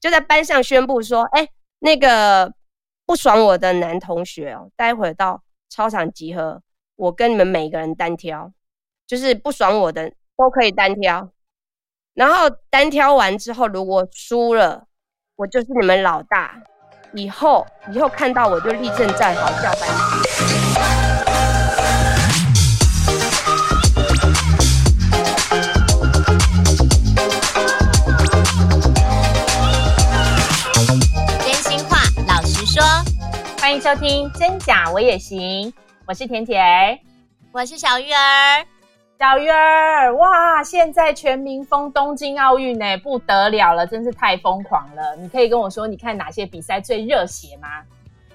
就在班上宣布说：“哎、那个不爽我的男同学哦，待会到操场集合，我跟你们每个人单挑，就是不爽我的都可以单挑。然后单挑完之后，如果输了，我就是你们老大。以后以后看到我就立正站好，叫班迎收听《真假我也行》，我是恬恬儿，我是小鱼儿。小鱼儿，哇！现在全民疯东京奥运呢，不得了了，真是太疯狂了。你可以跟我说，你看哪些比赛最热血吗？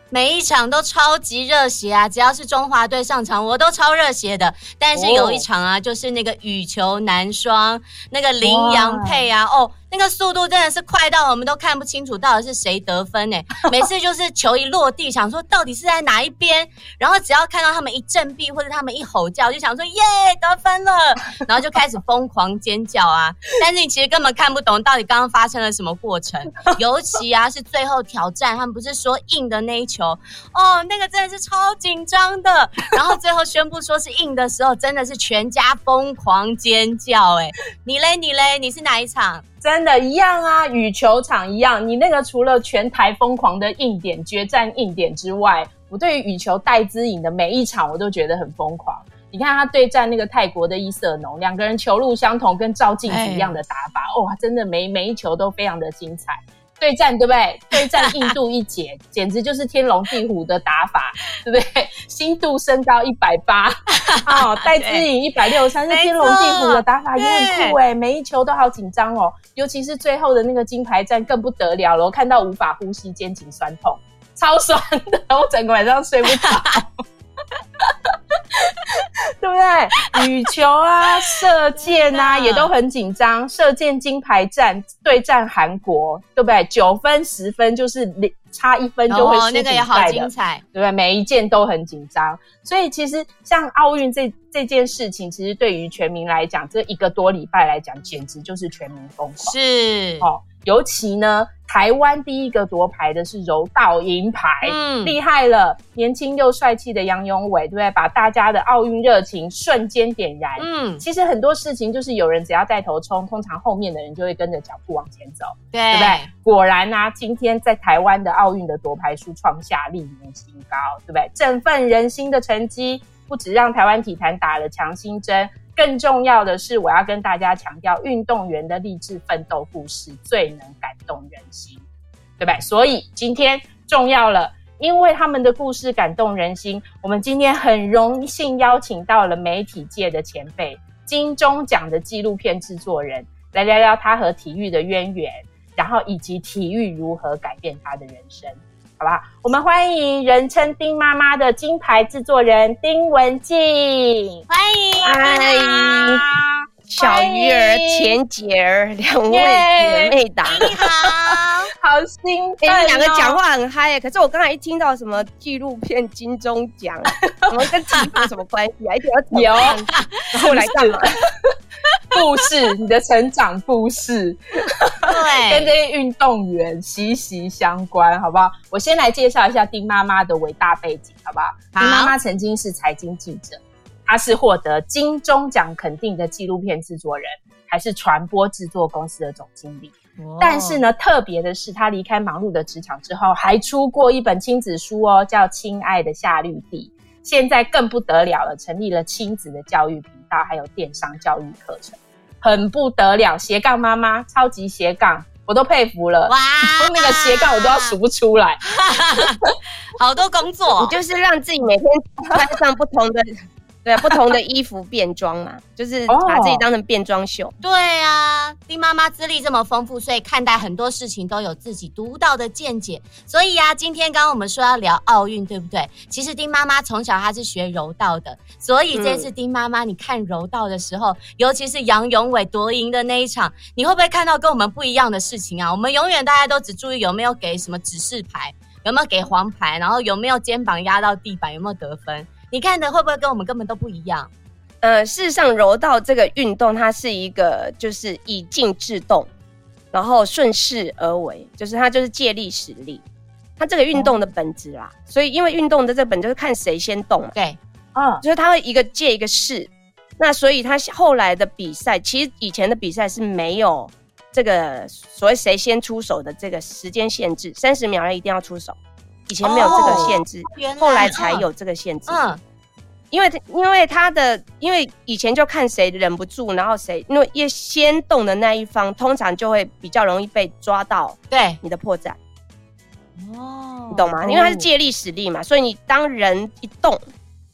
每一场都超级热血啊！只要是中华队上场，我都超热血的。但是有一场啊，就是那个羽球男双，那个林洋配啊，哦。那个速度真的是快到我们都看不清楚到底是谁得分呢？每次就是球一落地，想说到底是在哪一边，然后只要看到他们一振臂或者他们一吼叫，就想说耶得分了，然后就开始疯狂尖叫啊！但是你其实根本看不懂到底刚刚发生了什么过程，尤其啊是最后挑战，他们不是说硬的那一球哦，那个真的是超紧张的，然后最后宣布说是硬的时候，真的是全家疯狂尖叫哎！你嘞你嘞你是哪一场？真的，一样啊，羽球场一样。你那个除了全台疯狂的硬点、决战硬点之外，我对于羽球戴资颖的每一场我都觉得很疯狂。你看他对战那个泰国的伊瑟农，两个人球路相同，跟照镜子一样的打法，哇，真的每每一球都非常的精彩。对战对不对？对战印度一姐，简直就是天龙地虎的打法，对不对？新度身高一百八，哦，戴资颖一百六十三，是天龙地虎的打法也很酷哎，每一球都好紧张哦，尤其是最后的那个金牌战更不得了了，我看到无法呼吸，肩颈酸痛，超酸的，我整个晚上睡不着。对不对？羽球啊，射箭啊，也都很紧张。射箭金牌战对战韩国，对不对？九分、十分就是差一分就会输比赛的，哦，那个也好精彩，对不对？每一件都很紧张。所以其实像奥运这这件事情，其实对于全民来讲，这一个多礼拜来讲，简直就是全民疯狂。是哦。尤其呢，台湾第一个夺牌的是柔道银牌，嗯，厉害了，年轻又帅气的杨永伟，对不对？把大家的奥运热情瞬间点燃。嗯，其实很多事情就是有人只要带头冲，通常后面的人就会跟着脚步往前走，对，对不对？果然啊，今天在台湾的奥运的夺牌数创下历年新高，对不对？振奋人心的成绩，不止让台湾体坛打了强心针。更重要的是，我要跟大家强调，运动员的励志奋斗故事最能感动人心，对不对？所以今天重要了，因为他们的故事感动人心，我们今天很荣幸邀请到了媒体界的前辈，金钟奖的纪录片制作人，来聊聊他和体育的渊源，然后以及体育如何改变他的人生。好吧，我们欢迎人称丁妈妈的金牌制作人丁文静，欢迎，欢迎小鱼儿、田姐儿两位姐妹档，你好，好兴奋、哦！你们两个讲话很嗨，可是我刚才一听到什么纪录片金钟奖，我们跟体育有什么关系啊？一定要有，然后来干嘛？故事，你的成长故事，对，跟这些运动员息息相关，好不好？我先来介绍一下丁妈妈的伟大背景，好不好？好，丁妈妈曾经是财经记者，她是获得金钟奖肯定的纪录片制作人，还是传播制作公司的总经理。哦、但是呢，特别的是，他离开忙碌的职场之后，还出过一本亲子书哦，叫《亲爱的夏绿蒂》。现在更不得了了，成立了亲子的教育频道，还有电商教育课程。很不得了，斜杠妈妈，超级斜杠，我都佩服了。哇，从那个斜杠我都要数不出来，好多工作，你就是让自己每天穿上不同的。对啊，不同的衣服变装嘛，就是把自己当成变装秀。对啊，丁妈妈资历这么丰富，所以看待很多事情都有自己独到的见解。所以啊，今天刚刚我们说要聊奥运，对不对？其实丁妈妈从小她是学柔道的，所以这次丁妈妈你看柔道的时候，嗯、尤其是杨永伟夺银的那一场，你会不会看到跟我们不一样的事情啊？我们永远大家都只注意有没有给什么指示牌，有没有给黄牌，然后有没有肩膀压到地板，有没有得分。你看的会不会跟我们根本都不一样？呃，事实上，柔道这个运动它是一个就是以静制动，然后顺势而为，就是它就是借力使力，它这个运动的本质啦。所以因为运动的这本就是看谁先动嘛。对，嗯，就是它会一个借一个势。那所以他后来的比赛，其实以前的比赛是没有这个所谓谁先出手的这个时间限制，三十秒内一定要出手。以前没有这个限制，哦、后来才有这个限制。嗯，因为因为他的因为以前就看谁忍不住，然后谁因为越先动的那一方，通常就会比较容易被抓到。对，你的破绽。哦，你懂吗？因为他是借力使力嘛，所以你当人一动。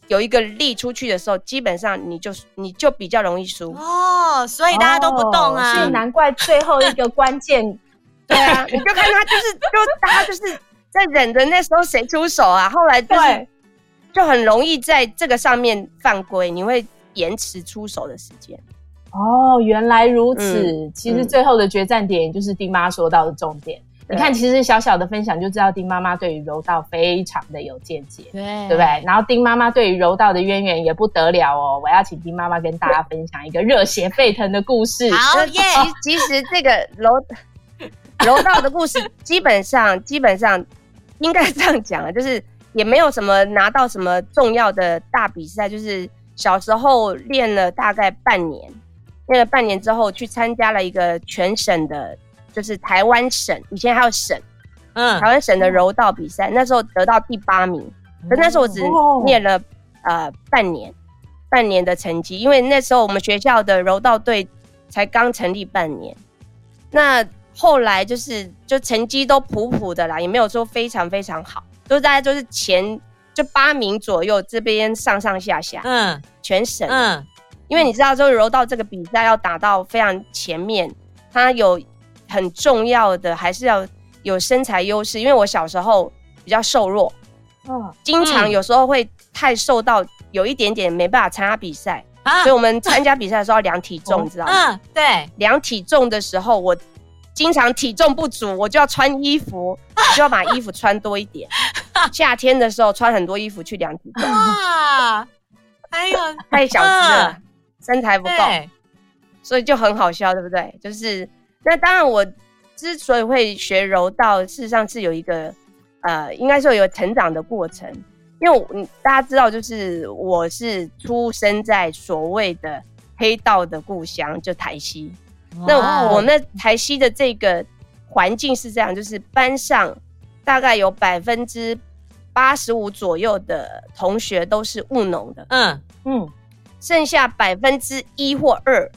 有一个力出去的时候，基本上你就你就比较容易输哦，所以大家都不动啊，所以难怪最后一个关键，对啊，你就看他就是就大家就是在忍着那时候谁出手啊，后来就是对就很容易在这个上面犯规，你会延迟出手的时间。哦，原来如此，嗯、其实最后的决战点就是丁妈说到的重点。你看，其实小小的分享就知道丁妈妈对于柔道非常的有见解，对，对不对？然后丁妈妈对于柔道的渊源也不得了哦。我要请丁妈妈跟大家分享一个热血沸腾的故事。好 耶！其其实这个柔柔道的故事，基本上基本上应该这样讲啊，就是也没有什么拿到什么重要的大比赛，就是小时候练了大概半年，练了半年之后去参加了一个全省的。就是台湾省以前还有省，嗯，台湾省的柔道比赛，那时候得到第八名。可那时候我只练了呃半年，半年的成绩，因为那时候我们学校的柔道队才刚成立半年。那后来就是就成绩都普普的啦，也没有说非常非常好，都大概就是前就八名左右，这边上上下下，嗯，全省，嗯，因为你知道，就是柔道这个比赛要打到非常前面，它有。很重要的还是要有身材优势，因为我小时候比较瘦弱，嗯，经常有时候会太瘦到有一点点没办法参加比赛，啊，所以我们参加比赛的时候要量体重，你知道吗？嗯，对，量体重的时候，我经常体重不足，我就要穿衣服，我就要把衣服穿多一点。夏天的时候穿很多衣服去量体重，哇，哎呦，太小只了，身材不够，所以就很好笑，对不对？就是。那当然，我之所以会学柔道，事实上是有一个，呃，应该说有成长的过程。因为我大家知道，就是我是出生在所谓的黑道的故乡，就台西。那我那台西的这个环境是这样，就是班上大概有百分之八十五左右的同学都是务农的，嗯。嗯，剩下百分之一或二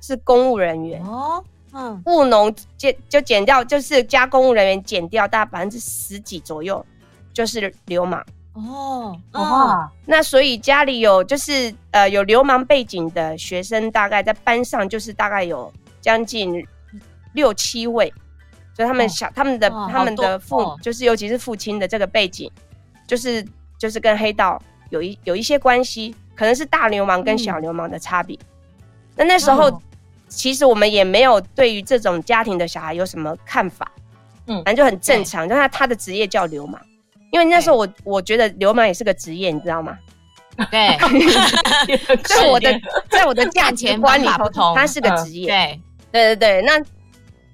是公务人员。哦。嗯，务农减就减掉，就是加公务人员减掉，大概百分之十几左右，就是流氓。哦。哦，那所以家里有就是呃有流氓背景的学生，大概在班上就是大概有将近六七位，所以他们小、哦、他们的、哦、他们的父、哦、就是尤其是父亲的这个背景，就是就是跟黑道有一有一些关系，可能是大流氓跟小流氓的差别。嗯、那那时候。哦其实我们也没有对于这种家庭的小孩有什么看法，嗯，反正就很正常。就他他的职业叫流氓，因为那时候我我觉得流氓也是个职业，你知道吗？对，在我的 在我的价钱观里他是个职业。对对对对，那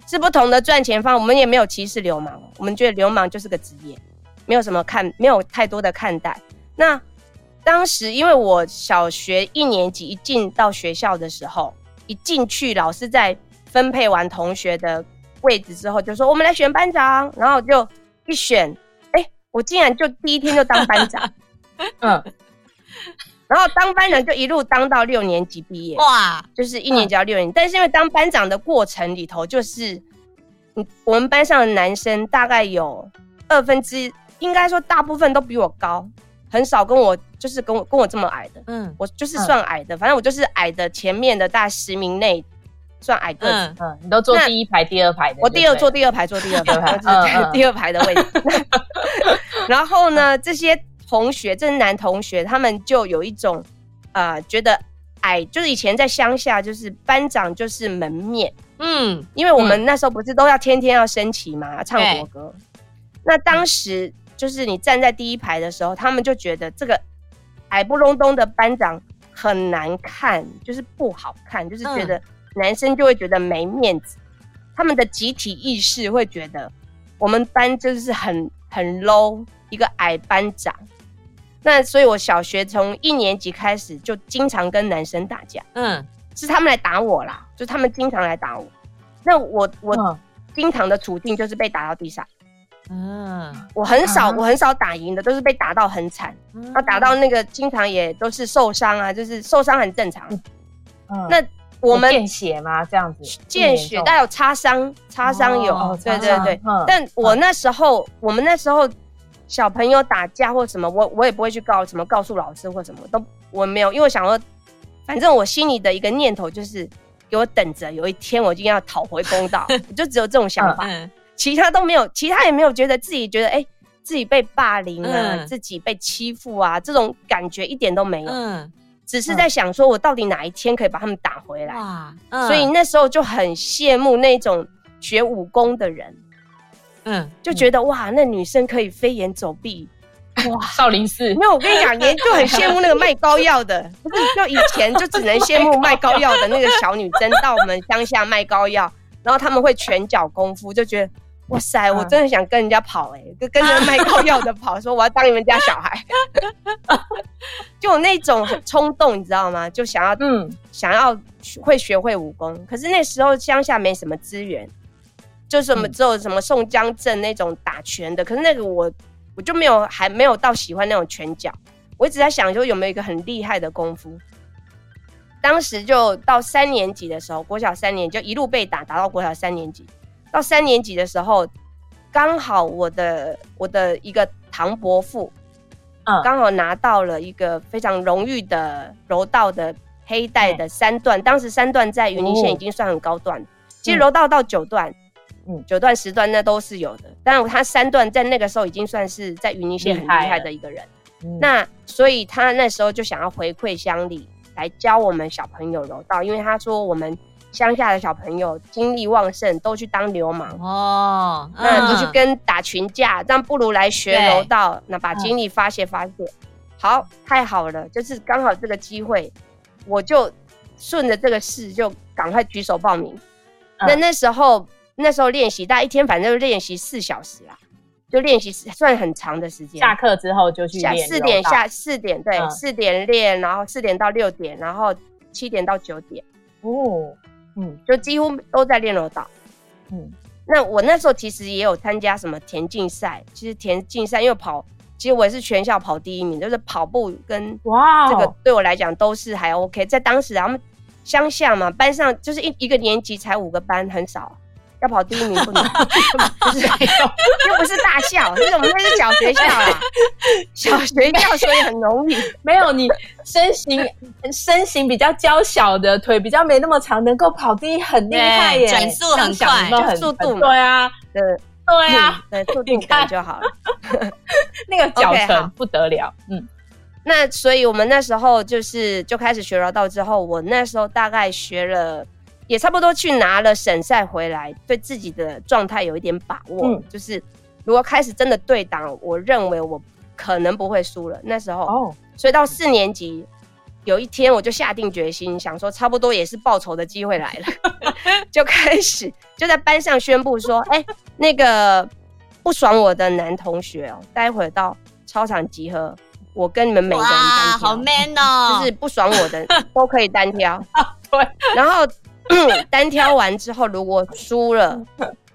是不同的赚钱方。我们也没有歧视流氓，我们觉得流氓就是个职业，没有什么看，没有太多的看待。那当时因为我小学一年级一进到学校的时候。一进去，老师在分配完同学的位置之后，就说：“我们来选班长。”然后就一选，哎、我竟然就第一天就当班长，嗯，然后当班长就一路当到六年级毕业，哇，就是一年级到六年级。嗯、但是因为当班长的过程里头，就是，我们班上的男生大概有二分之，应该说大部分都比我高。很少跟我就是跟我跟我这么矮的，嗯，我就是算矮的，嗯、反正我就是矮的，前面的大概十名内算矮个子，嗯，嗯，你都坐第一排、第二排的，我第二坐第二排，坐第二排，第二排的位置。然后呢，这些同学，这是男同学，他们就有一种呃，觉得矮，就是以前在乡下，就是班长就是门面，嗯，因为我们那时候不是都要天天要升旗嘛，唱国歌，嗯、那当时。就是你站在第一排的时候，他们就觉得这个矮不隆咚的班长很难看，就是不好看，就是觉得男生就会觉得没面子。他们的集体意识会觉得我们班就是很很 low，一个矮班长。那所以，我小学从一年级开始就经常跟男生打架。嗯，是他们来打我啦，就他们经常来打我。那我我经常的处境就是被打到地上。嗯，我很少我很少打赢的，都是被打到很惨，然后打到那个经常也都是受伤啊，就是受伤很正常。嗯，那我们见血吗？这样子见血，但有擦伤，擦伤有。对对对，但我那时候我们那时候。小朋友打架或什么，我我也不会去告什么告诉老师或什么都我没有，因为我想说，反正我心里的一个念头就是给我等着，有一天我一定要讨回公道，我 就只有这种想法，嗯、其他都没有，其他也没有觉得自己觉得哎、欸、自己被霸凌啊，嗯、自己被欺负啊，这种感觉一点都没有，嗯、只是在想说我到底哪一天可以把他们打回来，嗯、所以那时候就很羡慕那种学武功的人。嗯，就觉得哇，那女生可以飞檐走壁，哇，少林寺。没有，我跟你讲，也就很羡慕那个卖膏药的，不是，就以前就只能羡慕卖膏药的那个小女生，到我们乡下卖膏药，然后他们会拳脚功夫，就觉得哇塞，我真的想跟人家跑哎、欸，就跟着卖膏药的跑，说我要当你们家小孩，就有那种很冲动，你知道吗？就想要嗯，想要会学会武功，可是那时候乡下没什么资源。就什么只有什么宋江镇那种打拳的，可是那个我我就没有还没有到喜欢那种拳脚，我一直在想说有没有一个很厉害的功夫。当时就到三年级的时候，国小三年就一路被打打到国小三年级，到三年级的时候，刚好我的我的一个唐伯父，嗯，刚好拿到了一个非常荣誉的柔道的黑带的三段，当时三段在云林县已经算很高段，其实柔道到九段。嗯，九段十段那都是有的，但他三段在那个时候已经算是在云林县很厉害的一个人。嗯、那所以他那时候就想要回馈乡里，来教我们小朋友柔道，因为他说我们乡下的小朋友精力旺盛，都去当流氓哦，那就去跟打群架，这样不如来学柔道，那把精力发泄发泄。嗯、好，太好了，就是刚好这个机会，我就顺着这个事就赶快举手报名。嗯、那那时候。那时候练习，大概一天反正就练习四小时啦，就练习算很长的时间。下课之后就去练。四点下四点对，四、嗯、点练，然后四点到六点，然后七点到九点。哦，嗯，就几乎都在练柔道。嗯，那我那时候其实也有参加什么田径赛，其实田径赛因为跑，其实我也是全校跑第一名，就是跑步跟哇这个对我来讲都是还 OK。在当时他们乡下嘛，班上就是一一个年级才五个班，很少。要跑第一名不能，不是，又不是大校，就是我们那是小学校啊，小学校所以很容易。没有你身形身形比较娇小的，腿比较没那么长，能够跑第一很厉害耶，转速很快，速度对啊，对对啊，对速度感就好了。那个脚程不得了，嗯。那所以我们那时候就是就开始学柔道之后，我那时候大概学了。也差不多去拿了省赛回来，对自己的状态有一点把握。嗯，就是如果开始真的对挡，我认为我可能不会输了。那时候，哦，所以到四年级有一天，我就下定决心，想说差不多也是报仇的机会来了，就开始就在班上宣布说：“哎，那个不爽我的男同学哦，待会到操场集合，我跟你们每个人单挑。”好 man 哦，就是不爽我的 都可以单挑。对，然后。嗯，单挑完之后，如果输了，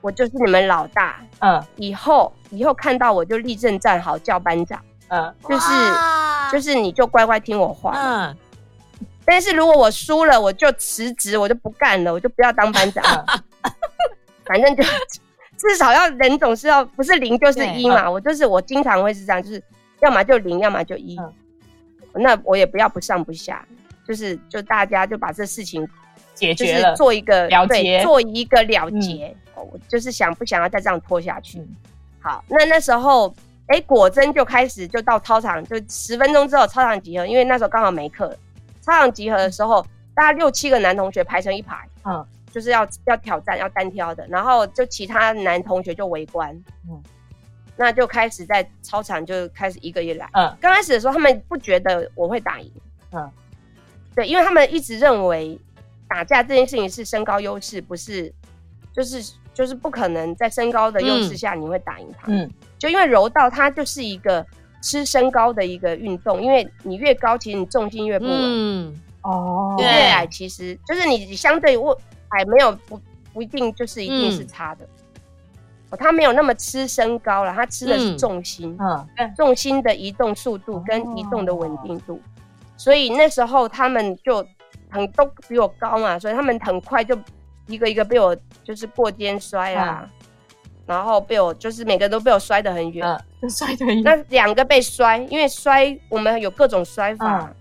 我就是你们老大。嗯，以后以后看到我就立正站好，叫班长。嗯，就是就是你就乖乖听我话。嗯，但是如果我输了，我就辞职，我就不干了，我就不要当班长了。反正就至少要人总是要不是零就是一嘛。嗯、我就是我经常会是这样，就是要么就零，要么就一。嗯、那我也不要不上不下，就是就大家就把这事情。解决了，做一个了结，做一个了结。我、嗯、就是想不想要再这样拖下去？嗯、好，那那时候，哎、欸，果真就开始就到操场，就十分钟之后操场集合，因为那时候刚好没课。操场集合的时候，大概六七个男同学排成一排，嗯，就是要要挑战要单挑的，然后就其他男同学就围观，嗯，那就开始在操场就开始一个一个来，嗯，刚开始的时候他们不觉得我会打赢，嗯，对，因为他们一直认为。打架这件事情是身高优势，不是就是就是不可能在身高的优势下你会打赢他。嗯，就因为柔道它就是一个吃身高的一个运动，因为你越高，其实你重心越不稳。嗯，哦，越矮其实就是你相对我矮没有不不一定就是一定是差的。哦，他没有那么吃身高了，他吃的是重心，嗯，重心的移动速度跟移动的稳定度，所以那时候他们就很都比我高嘛，所以他们很快就一个一个被我就是过肩摔啦，然后被我就是每个都被我摔得很远，摔得很远。那两个被摔，因为摔我们有各种摔法，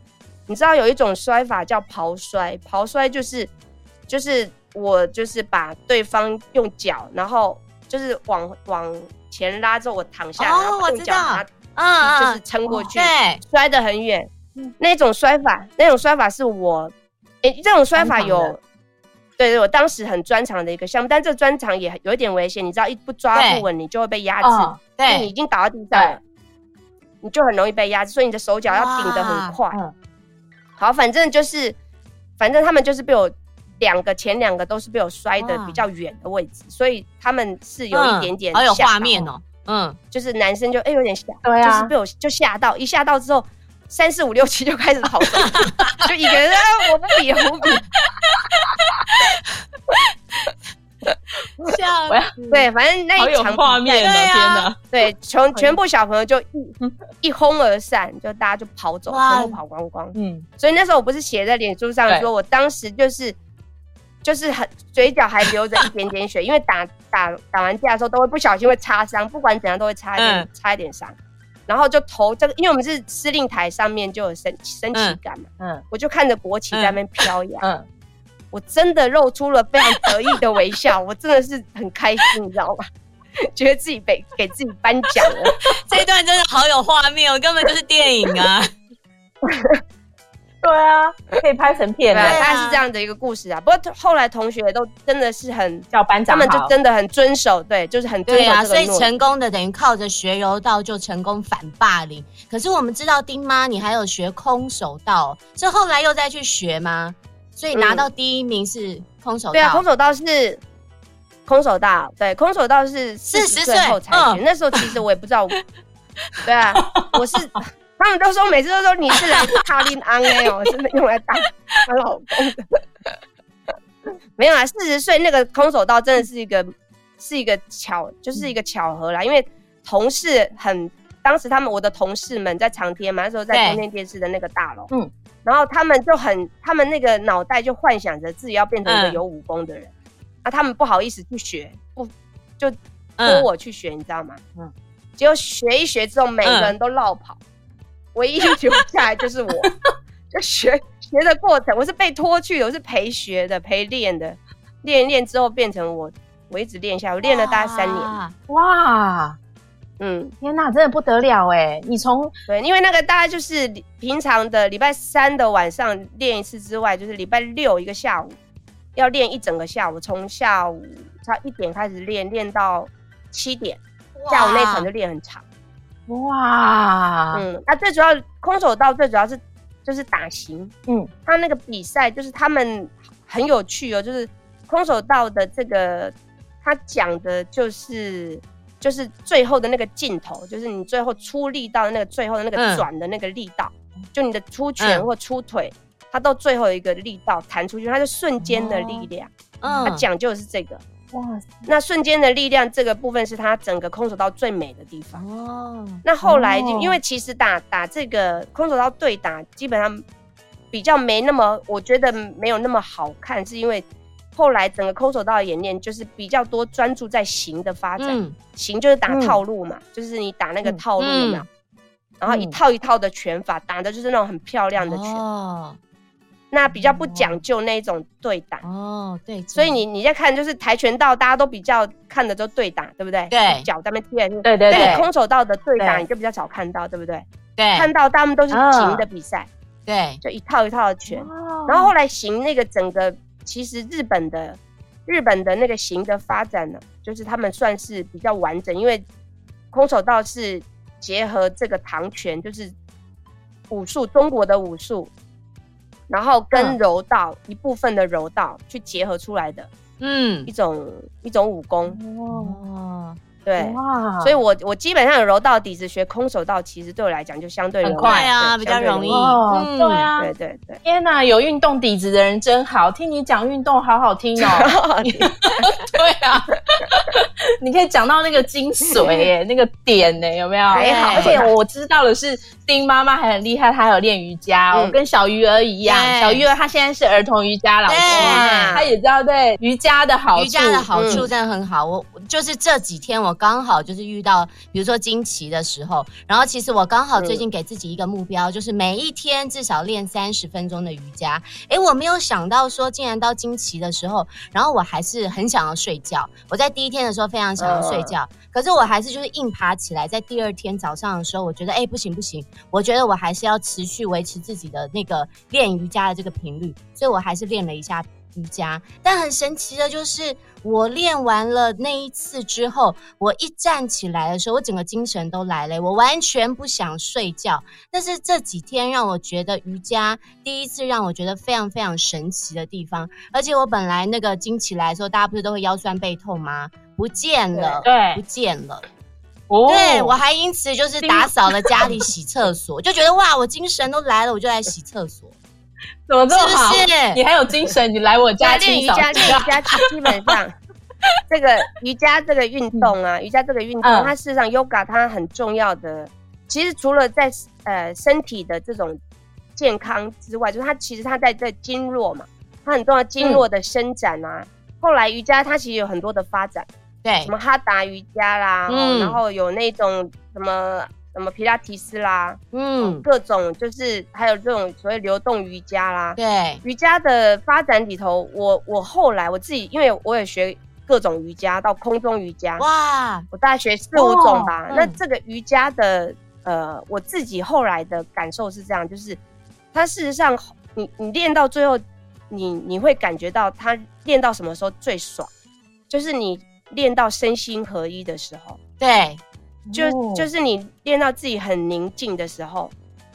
你知道有一种摔法叫刨摔，刨摔就是就是我就是把对方用脚，然后。就是往往前拉之后，我躺下，哦、然后用脚把它，就是撑过去，摔得很远。那种摔法，那种摔法是我，诶、欸，这种摔法有，对对，我当时很专长的一个项目，但这专长也有一点危险，你知道，一不抓不稳，你就会被压制。哦、对，你已经倒在地上了，你就很容易被压制，所以你的手脚要顶得很快。嗯、好，反正就是，反正他们就是被我。两个前两个都是被我摔的比较远的位置，所以他们是有一点点好有画面哦。嗯，就是男生就哎有点吓，对啊，就是被我就吓到，一吓到之后三四五六七就开始跑走，就一个人 我不比我不比，吓，对，反正那一场画面，天哪，对，全全部小朋友就一一哄而散，就大家就跑走，全部跑光光。嗯，所以那时候我不是写在脸书上说，我当时就是。就是很嘴角还流着一点点血，因为打打打完架的时候都会不小心会擦伤，不管怎样都会擦一点、嗯、擦一点伤，然后就投这个，因为我们是司令台上面就有升升旗杆嘛，嗯，我就看着国旗在那边飘扬，嗯，我真的露出了非常得意的微笑，我真的是很开心，你知道吗？觉得自己被给自己颁奖了，这一段真的好有画面，我根本就是电影啊。对啊，可以拍成片的，大概是这样的一个故事啊。不过后来同学都真的是很叫班长，他们就真的很遵守，对，就是很遵守。对啊，所以成功的等于靠着学柔道就成功反霸凌。可是我们知道丁妈你还有学空手道，是后来又再去学吗？所以拿到第一名是空手道。对啊，空手道是空手道，对，空手道是四十岁后才学。那时候其实我也不知道，对啊，我是。他们都说，每次都说你是来卡林安哎哦，真的用来当她老公的。没有啊，四十岁那个空手道真的是一个是一个巧，就是一个巧合啦。因为同事很，当时他们我的同事们在长天嘛，那时候在中天电视的那个大楼，嗯，然后他们就很，他们那个脑袋就幻想着自己要变成一个有武功的人，嗯、啊，他们不好意思去学，不就托我去学，嗯、你知道吗？嗯，结果学一学之后，每个人都落跑。嗯唯一留下来就是我，就学学的过程，我是被拖去的，我是陪学的、陪练的，练一练之后变成我，我一直练下来，我练了大概三年。哇，嗯，天哪，真的不得了哎！你从对，因为那个大概就是平常的礼拜三的晚上练一次之外，就是礼拜六一个下午要练一整个下午，从下午差一点开始练，练到七点，下午那场就练很长。哇，嗯，那最主要空手道最主要是就是打型，嗯，他那个比赛就是他们很有趣哦，就是空手道的这个他讲的就是就是最后的那个劲头，就是你最后出力到那个最后的那个转的那个力道，嗯、就你的出拳或出腿，它到最后一个力道弹出去，它是瞬间的力量，嗯，他讲究的是这个。哇，那瞬间的力量这个部分是他整个空手道最美的地方。哦。那后来就因为其实打打这个空手道对打，基本上比较没那么，我觉得没有那么好看，是因为后来整个空手道的演练就是比较多专注在形的发展，嗯、型就是打套路嘛，嗯、就是你打那个套路有没有？嗯、然后一套一套的拳法打的就是那种很漂亮的拳。哦那比较不讲究那种对打哦，对，所以你你在看就是跆拳道，大家都比较看的都对打，对不对？对，脚在那边踢，对对对。空手道的对打你就比较少看到，对不对？对，看到他们都是型的比赛，对，就一套一套的拳。然后后来行那个整个，其实日本的日本的那个行的发展呢，就是他们算是比较完整，因为空手道是结合这个唐拳，就是武术，中国的武术。然后跟柔道、嗯、一部分的柔道去结合出来的，嗯，一种一种武功。哦。对，哇所以我我基本上有柔道底子，学空手道其实对我来讲就相对很快啊，比较容易。哦，嗯、对啊，对对对。天哪，有运动底子的人真好，听你讲运动好好听哦。对啊，你可以讲到那个精髓 耶，那个点呢，有没有？还好。而且我知道的是，丁妈妈还很厉害，她有练瑜伽哦，跟小鱼儿一样。小鱼儿她现在是儿童瑜伽老师，她也知道对瑜伽的好处。瑜伽的好处真的很好。我就是这几天我。刚好就是遇到，比如说经期的时候，然后其实我刚好最近给自己一个目标，就是每一天至少练三十分钟的瑜伽。诶，我没有想到说，竟然到经期的时候，然后我还是很想要睡觉。我在第一天的时候非常想要睡觉，可是我还是就是硬爬起来，在第二天早上的时候，我觉得诶，不行不行，我觉得我还是要持续维持自己的那个练瑜伽的这个频率，所以我还是练了一下。瑜伽，但很神奇的就是，我练完了那一次之后，我一站起来的时候，我整个精神都来了，我完全不想睡觉。但是这几天让我觉得瑜伽第一次让我觉得非常非常神奇的地方，而且我本来那个经起来的时候，大家不是都会腰酸背痛吗？不见了，对，不见了。哦，对，我还因此就是打扫了家里、洗厕所，就觉得哇，我精神都来了，我就来洗厕所。怎么这么好？是是你还有精神？你来我家练瑜伽，练瑜伽基本上 这个瑜伽这个运动啊，瑜伽这个运动，它事实上 yoga 它很重要的。其实除了在呃身体的这种健康之外，就是它其实它在在经络嘛，它很重要经络的伸展啊。后来瑜伽它其实有很多的发展，对，什么哈达瑜伽啦，然后有那种什么。什么皮拉提斯啦，嗯，各种就是还有这种所谓流动瑜伽啦，对，瑜伽的发展里头，我我后来我自己，因为我也学各种瑜伽，到空中瑜伽，哇，我大概学四五种吧。那这个瑜伽的，呃，我自己后来的感受是这样，就是它事实上，你你练到最后，你你会感觉到它练到什么时候最爽，就是你练到身心合一的时候，对。就就是你练到自己很宁静的时候，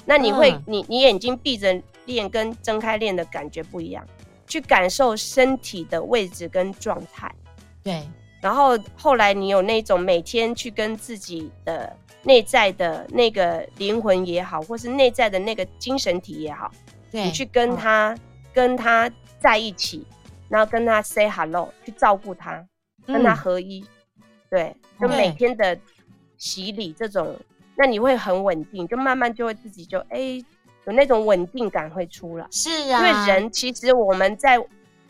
那你会、嗯、你你眼睛闭着练跟睁开练的感觉不一样，去感受身体的位置跟状态。对，然后后来你有那种每天去跟自己的内在的那个灵魂也好，或是内在的那个精神体也好，对，你去跟他、哦、跟他在一起，然后跟他 say hello，去照顾他，跟他合一。嗯、对，就每天的。洗礼这种，那你会很稳定，就慢慢就会自己就哎、欸，有那种稳定感会出来。是啊，因为人其实我们在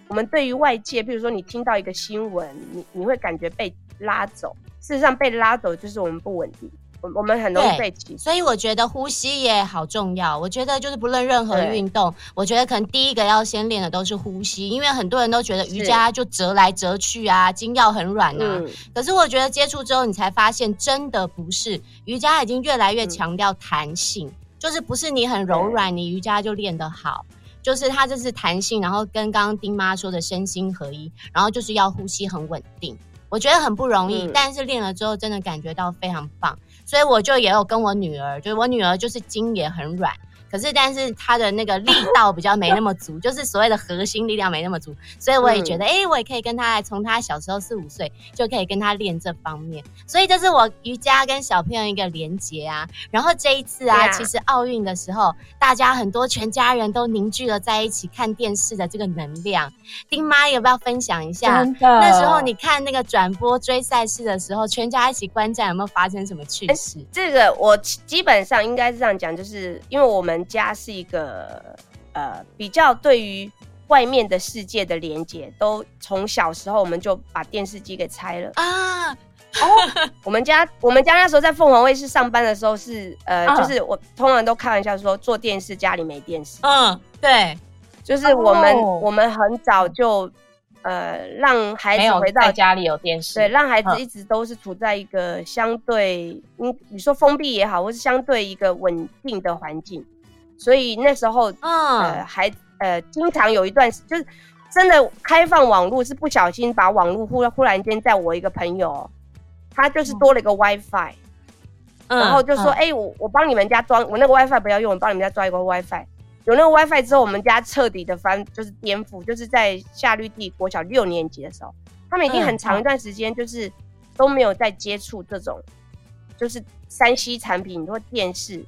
我们对于外界，比如说你听到一个新闻，你你会感觉被拉走，事实上被拉走就是我们不稳定。我我们很容易被挤，所以我觉得呼吸也好重要。我觉得就是不论任何运动，我觉得可能第一个要先练的都是呼吸，因为很多人都觉得瑜伽就折来折去啊，筋要很软啊。嗯、可是我觉得接触之后，你才发现真的不是，瑜伽已经越来越强调弹性，嗯、就是不是你很柔软，你瑜伽就练得好，就是它这是弹性，然后跟刚刚丁妈说的身心合一，然后就是要呼吸很稳定。我觉得很不容易，嗯、但是练了之后真的感觉到非常棒。所以我就也有跟我女儿，就是我女儿就是筋也很软。可是，但是他的那个力道比较没那么足，就是所谓的核心力量没那么足，所以我也觉得，哎、嗯欸，我也可以跟他来，从他小时候四五岁就可以跟他练这方面。所以这是我瑜伽跟小朋友一个连结啊。然后这一次啊，啊其实奥运的时候，大家很多全家人都凝聚了在一起看电视的这个能量。丁妈有不要分享一下？真的那时候你看那个转播追赛事的时候，全家一起观战，有没有发生什么趣事？欸、这个我基本上应该是这样讲，就是因为我们。家是一个呃比较对于外面的世界的连接，都从小时候我们就把电视机给拆了啊。哦，我们家我们家那时候在凤凰卫视上班的时候是呃，啊、就是我通常都开玩笑说做电视家里没电视。嗯，对，就是我们、哦、我们很早就呃让孩子回到家里有电视，对，让孩子一直都是处在一个相对你你说封闭也好，或是相对一个稳定的环境。所以那时候，嗯、呃，还呃，经常有一段时就是真的开放网络，是不小心把网络忽忽然间，在我一个朋友，他就是多了一个 WiFi，嗯、然后就说，哎、嗯。欸，我我帮你们家装，我那个 WiFi 不要用，我帮你们家装一个 WiFi，有那个 WiFi 之后，我们家彻底的翻就是颠覆，就是在夏绿蒂国小六年级的时候，他们已经很长一段时间就是都没有在接触这种就是三 C 产品或电视，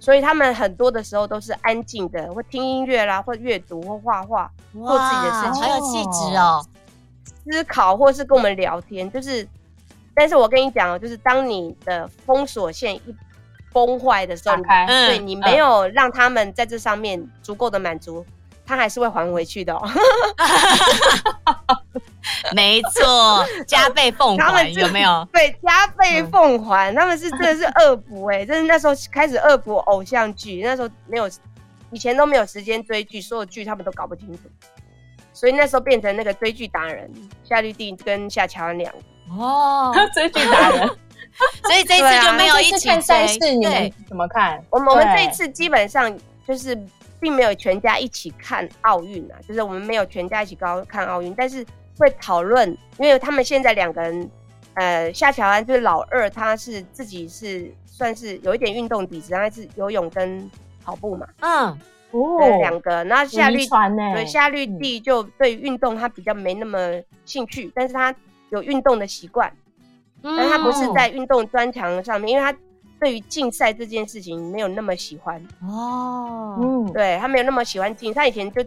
所以他们很多的时候都是安静的，会听音乐啦，或阅读，或画画，做自己的事情，很有气质哦，思考或是跟我们聊天，就是，但是我跟你讲哦，就是当你的封锁线一。崩坏的时候，对你没有让他们在这上面足够的满足，他还是会还回去的哦。没错，加倍奉还有没有？对，加倍奉还，他们是真的是恶补哎，就是那时候开始恶补偶像剧，那时候没有，以前都没有时间追剧，所有剧他们都搞不清楚，所以那时候变成那个追剧达人夏绿蒂跟夏乔恩两个哦，追剧达人。所以这一次就没有一起看赛事，你们怎么看？我们我们这一次基本上就是并没有全家一起看奥运啊，就是我们没有全家一起高看奥运，但是会讨论，因为他们现在两个人，呃，夏乔安就是老二，他是自己是算是有一点运动底子，他是游泳跟跑步嘛，嗯，哦，两个，然后夏绿对夏绿蒂就对运动他比较没那么兴趣，但是他有运动的习惯。但他不是在运动专长上面，因为他对于竞赛这件事情没有那么喜欢哦。嗯，对，他没有那么喜欢竞赛。他以前就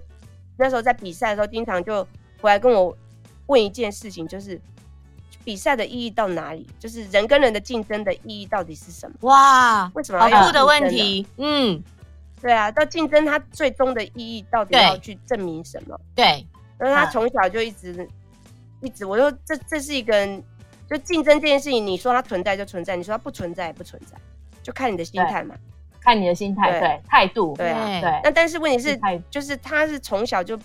那时候在比赛的时候，经常就回来跟我问一件事情，就是比赛的意义到哪里？就是人跟人的竞争的意义到底是什么？哇，为什么要？好酷的问题。嗯，对啊，到竞争它最终的意义到底要去证明什么？对，因为他从小就一直一直，我说这这是一个。就竞争这件事情，你说它存在就存在，你说它不存在也不存在，就看你的心态嘛，看你的心态，对态度，对啊，对。那但是问题是，就是他是从小就，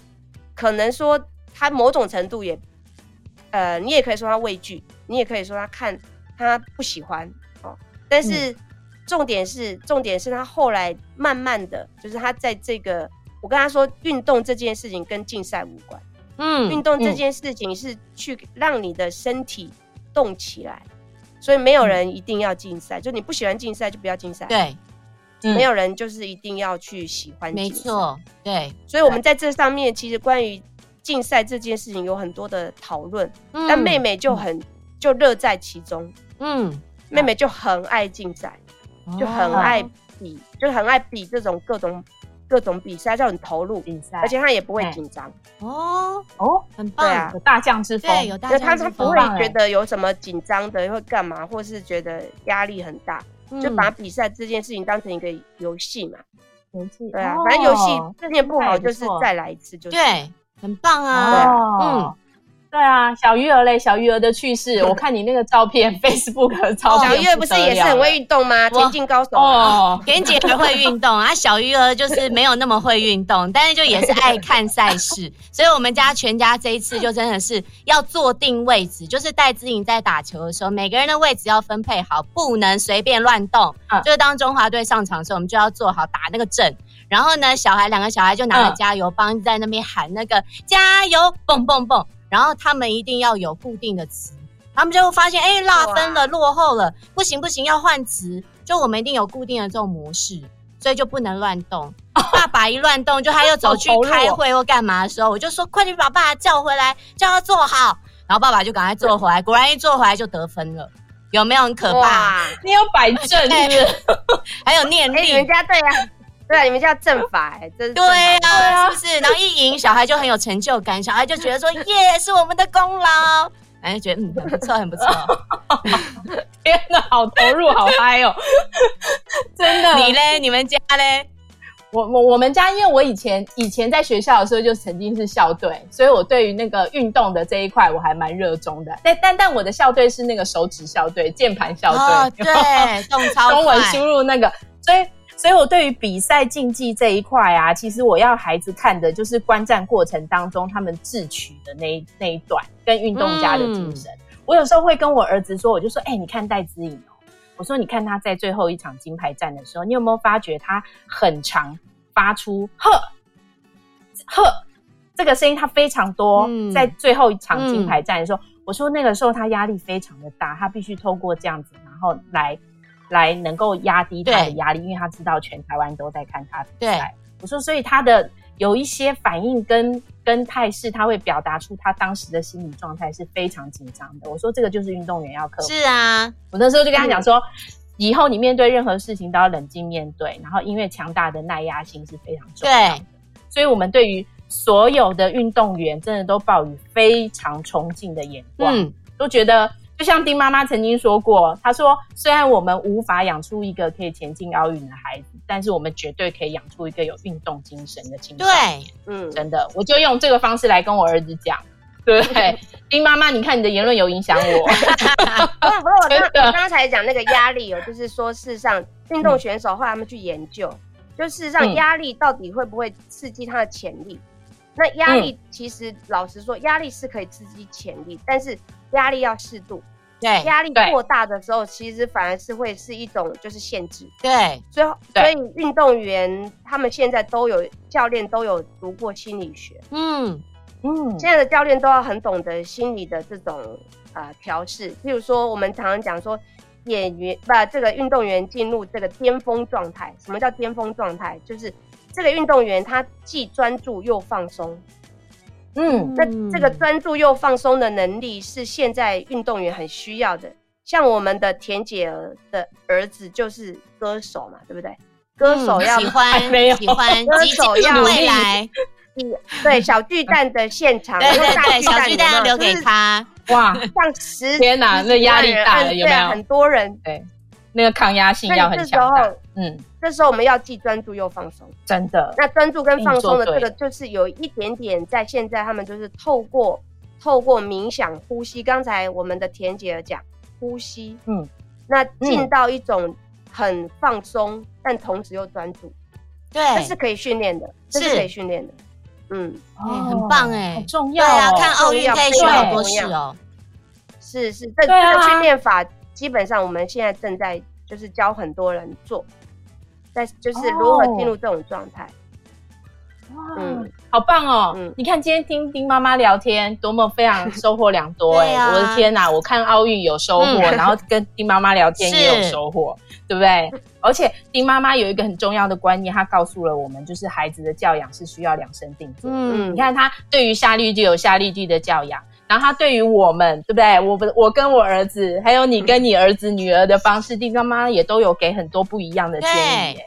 可能说他某种程度也，呃，你也可以说他畏惧，你也可以说他看他不喜欢哦。但是重点是，重点是他后来慢慢的就是他在这个，我跟他说，运动这件事情跟竞赛无关，嗯，运动这件事情是去让你的身体。动起来，所以没有人一定要竞赛。嗯、就你不喜欢竞赛，就不要竞赛。对，嗯、没有人就是一定要去喜欢。没错，对。所以我们在这上面，其实关于竞赛这件事情有很多的讨论。嗯、但妹妹就很、嗯、就乐在其中。嗯，妹妹就很爱竞赛，就很爱比，哦、就很爱比这种各种。各种比赛就很投入，比赛，而且她也不会紧张哦哦，很棒，对啊，有大将之风，对，有大将之风，他他不会觉得有什么紧张的，会干嘛，或是觉得压力很大，就把比赛这件事情当成一个游戏嘛，游戏，对啊，反正游戏这件不好就是再来一次，就是对，很棒啊，嗯。对啊，小鱼儿嘞，小鱼儿的趣事，我看你那个照片，Facebook 的照片，小鱼儿不是也是很会运动吗？田径高手哦，田姐还会运动啊，小鱼儿就是没有那么会运动，但是就也是爱看赛事，所以我们家全家这一次就真的是要坐定位置，就是戴资颖在打球的时候，每个人的位置要分配好，不能随便乱动。嗯，就是当中华队上场的时候，我们就要做好打那个阵，然后呢，小孩两个小孩就拿着加油棒在那边喊那个加油，蹦蹦蹦。然后他们一定要有固定的词，他们就会发现，哎，落分了，落后了，不行不行，要换词。就我们一定有固定的这种模式，所以就不能乱动。爸爸一乱动，就他又走去开会或干嘛的时候，我就说，快点把爸爸叫回来，叫他坐好。然后爸爸就赶快坐回来，果然一坐回来就得分了，有没有很可怕？你有摆正是不是？还有念力，你们家对呀。对啊，你们叫正法哎，真是对啊，是不是？然后一赢，小孩就很有成就感，小孩就觉得说耶，是我们的功劳，哎，就觉得嗯，很不错，很不错。天哪，好投入，好嗨哦！真的，你嘞？你们家嘞？我我我们家，因为我以前以前在学校的时候就曾经是校队，所以我对于那个运动的这一块我还蛮热衷的。但但但我的校队是那个手指校队，键盘校队，哦、对，动超中文输入那个，所以。所以，我对于比赛竞技这一块啊，其实我要孩子看的就是观战过程当中他们智取的那一那一段，跟运动家的精神。嗯、我有时候会跟我儿子说，我就说，哎、欸，你看戴资颖哦，我说你看他在最后一场金牌战的时候，你有没有发觉他很常发出呵呵这个声音，他非常多，嗯、在最后一场金牌战的时候，嗯、我说那个时候他压力非常的大，他必须透过这样子，然后来。来能够压低他的压力，因为他知道全台湾都在看他比赛。我说，所以他的有一些反应跟跟态势，他会表达出他当时的心理状态是非常紧张的。我说这个就是运动员要克服。是啊，我那时候就跟他讲说，以后你面对任何事情都要冷静面对，然后因为强大的耐压性是非常重要的。所以我们对于所有的运动员真的都抱以非常崇敬的眼光，嗯，都觉得。就像丁妈妈曾经说过，她说：“虽然我们无法养出一个可以前进奥运的孩子，但是我们绝对可以养出一个有运动精神的青少年。”对，嗯，真的，我就用这个方式来跟我儿子讲。对，丁妈妈，你看你的言论有影响我。不是不是，我 刚我刚才讲那个压力哦，就是说，事实上，运动选手后来他们去研究，就事实上压力到底会不会刺激他的潜力？那压力其实老实说，压力是可以刺激潜力，但是。压力要适度，对，压力过大的时候，其实反而是会是一种就是限制，对，所以所以运动员他们现在都有教练都有读过心理学，嗯。嗯，现在的教练都要很懂得心理的这种啊调试，譬如说我们常常讲说演员把这个运动员进入这个巅峰状态，什么叫巅峰状态？就是这个运动员他既专注又放松。嗯，那这个专注又放松的能力是现在运动员很需要的。像我们的田姐儿的儿子就是歌手嘛，对不对？歌手要、嗯、喜欢，没有喜欢，歌手要未来。对，小巨蛋的现场，对对对，小巨蛋要留给他。哇，像十天哪，那压力大了，有没有？很多人对。那个抗压性要很强大。嗯，这时候我们要既专注又放松，真的。那专注跟放松的这个，就是有一点点在现在他们就是透过透过冥想呼吸。刚才我们的田姐儿讲呼吸，嗯，那进到一种很放松，但同时又专注，对，这是可以训练的，这是可以训练的。嗯，很棒哎，很重要。对啊，看奥运可以学好多事哦。是是，这这个训练法。基本上我们现在正在就是教很多人做，在就是如何进入这种状态。哇，嗯，好棒哦！嗯，你看今天听丁妈妈聊天，多么非常收获良多 哎！我的天哪，我看奥运有收获，然后跟丁妈妈聊天也有收获，对不对？而且丁妈妈有一个很重要的观念，她告诉了我们，就是孩子的教养是需要量身定做。嗯，你看她对于夏绿蒂有夏绿蒂的教养。然后他对于我们，对不对？我们我跟我儿子，还有你跟你儿子女儿的方式，丁妈妈也都有给很多不一样的建议，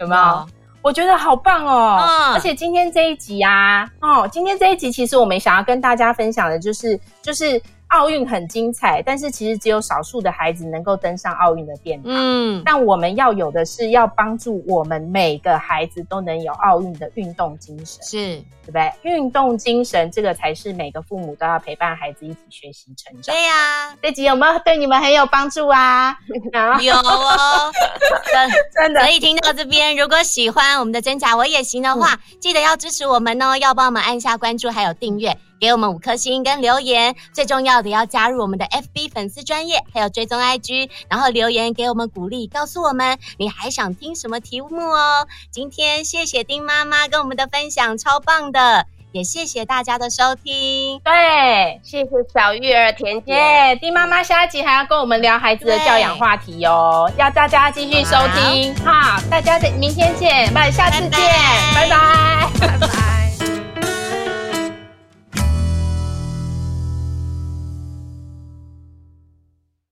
有没有？哦、我觉得好棒哦！嗯、而且今天这一集啊，哦，今天这一集其实我们想要跟大家分享的就是，就是。奥运很精彩，但是其实只有少数的孩子能够登上奥运的殿堂。嗯，但我们要有的是要帮助我们每个孩子都能有奥运的运动精神，是对不对？运动精神这个才是每个父母都要陪伴孩子一起学习成长。对呀、啊，这集有没有对你们很有帮助啊？有哦，真的。所以听到这边，如果喜欢我们的真假我也行的话，嗯、记得要支持我们哦，要帮我们按下关注还有订阅。给我们五颗星跟留言，最重要的要加入我们的 FB 粉丝专业，还有追踪 IG，然后留言给我们鼓励，告诉我们你还想听什么题目哦。今天谢谢丁妈妈跟我们的分享，超棒的，也谢谢大家的收听。对，谢谢小玉儿甜姐，yeah, 丁妈妈下一集还要跟我们聊孩子的教养话题哦，要大家继续收听。好，大家明天见，拜，下次见，拜拜。拜拜。